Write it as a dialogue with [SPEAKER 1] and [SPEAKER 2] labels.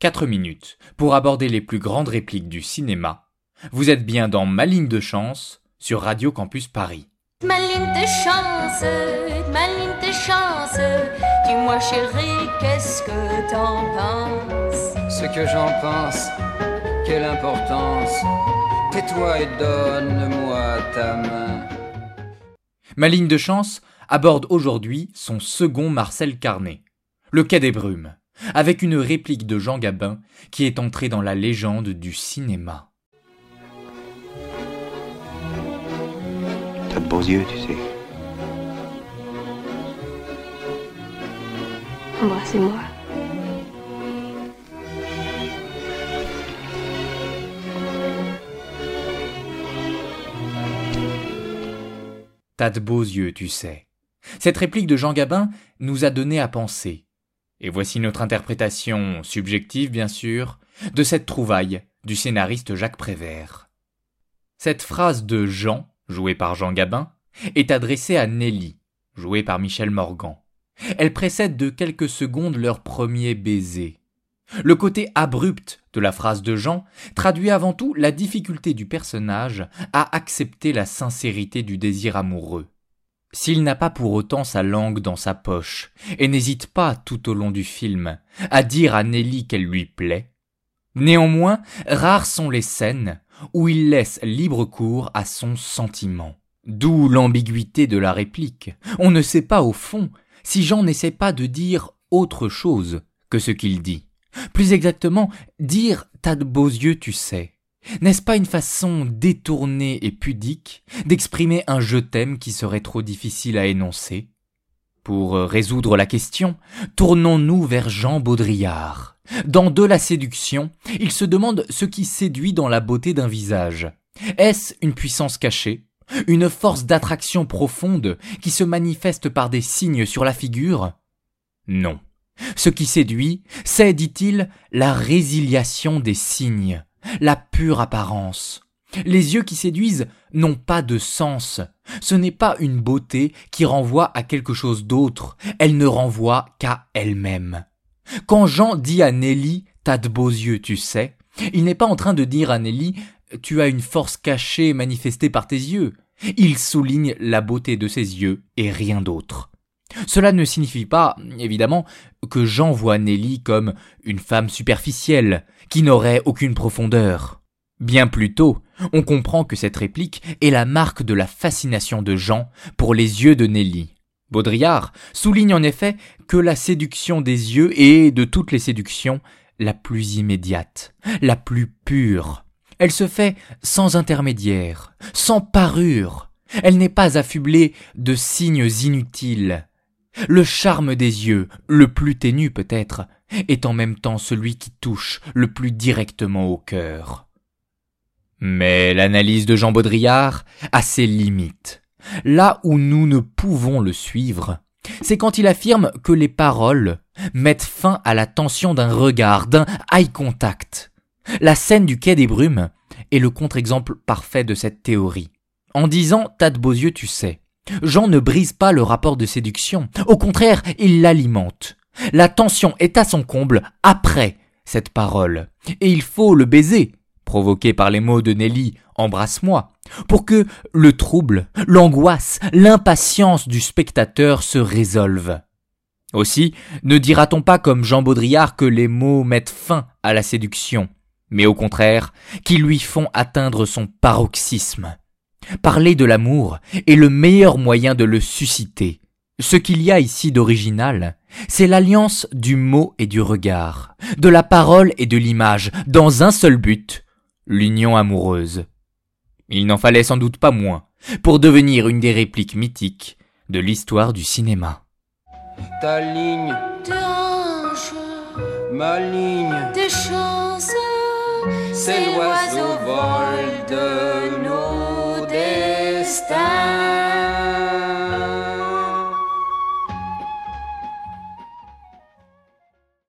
[SPEAKER 1] 4 minutes pour aborder les plus grandes répliques du cinéma. Vous êtes bien dans Ma ligne de chance sur Radio Campus Paris.
[SPEAKER 2] Ma ligne de chance, ma ligne de chance, dis-moi chérie, qu'est-ce que t'en penses?
[SPEAKER 3] Ce que j'en pense, quelle importance, tais-toi et donne-moi ta main.
[SPEAKER 1] Ma ligne de chance aborde aujourd'hui son second Marcel Carnet, Le Quai des Brumes avec une réplique de Jean Gabin qui est entré dans la légende du cinéma.
[SPEAKER 4] T'as de beaux yeux, tu sais.
[SPEAKER 5] Embrassez-moi.
[SPEAKER 1] T'as de beaux yeux, tu sais. Cette réplique de Jean Gabin nous a donné à penser. Et voici notre interprétation, subjective bien sûr, de cette trouvaille du scénariste Jacques Prévert. Cette phrase de Jean, jouée par Jean Gabin, est adressée à Nelly, jouée par Michel Morgan. Elle précède de quelques secondes leur premier baiser. Le côté abrupt de la phrase de Jean traduit avant tout la difficulté du personnage à accepter la sincérité du désir amoureux. S'il n'a pas pour autant sa langue dans sa poche, et n'hésite pas tout au long du film à dire à Nelly qu'elle lui plaît, néanmoins, rares sont les scènes où il laisse libre cours à son sentiment. D'où l'ambiguïté de la réplique. On ne sait pas au fond si Jean n'essaie pas de dire autre chose que ce qu'il dit. Plus exactement, dire t'as de beaux yeux, tu sais. N'est-ce pas une façon détournée et pudique d'exprimer un je t'aime qui serait trop difficile à énoncer? Pour euh, résoudre la question, tournons-nous vers Jean Baudrillard. Dans De la séduction, il se demande ce qui séduit dans la beauté d'un visage. Est-ce une puissance cachée? Une force d'attraction profonde qui se manifeste par des signes sur la figure? Non. Ce qui séduit, c'est, dit-il, la résiliation des signes, la pure apparence. Les yeux qui séduisent n'ont pas de sens. Ce n'est pas une beauté qui renvoie à quelque chose d'autre, elle ne renvoie qu'à elle-même. Quand Jean dit à Nelly T'as de beaux yeux, tu sais, il n'est pas en train de dire à Nelly Tu as une force cachée manifestée par tes yeux. Il souligne la beauté de ses yeux et rien d'autre. Cela ne signifie pas, évidemment, que Jean voit Nelly comme une femme superficielle, qui n'aurait aucune profondeur. Bien plutôt, on comprend que cette réplique est la marque de la fascination de Jean pour les yeux de Nelly. Baudrillard souligne en effet que la séduction des yeux est, de toutes les séductions, la plus immédiate, la plus pure. Elle se fait sans intermédiaire, sans parure. Elle n'est pas affublée de signes inutiles. Le charme des yeux, le plus ténu peut-être, est en même temps celui qui touche le plus directement au cœur. Mais l'analyse de Jean Baudrillard a ses limites. Là où nous ne pouvons le suivre, c'est quand il affirme que les paroles mettent fin à la tension d'un regard, d'un eye contact. La scène du quai des brumes est le contre-exemple parfait de cette théorie. En disant T'as de beaux yeux, tu sais, Jean ne brise pas le rapport de séduction. Au contraire, il l'alimente. La tension est à son comble après cette parole. Et il faut le baiser, provoqué par les mots de Nelly, embrasse-moi, pour que le trouble, l'angoisse, l'impatience du spectateur se résolvent. Aussi, ne dira-t-on pas comme Jean Baudrillard que les mots mettent fin à la séduction, mais au contraire, qu'ils lui font atteindre son paroxysme. Parler de l'amour est le meilleur moyen de le susciter. Ce qu'il y a ici d'original, c'est l'alliance du mot et du regard, de la parole et de l'image, dans un seul but, l'union amoureuse. Il n'en fallait sans doute pas moins pour devenir une des répliques mythiques de l'histoire du cinéma.
[SPEAKER 3] Ta ligne, ma ligne, c'est l'oiseau vol de está.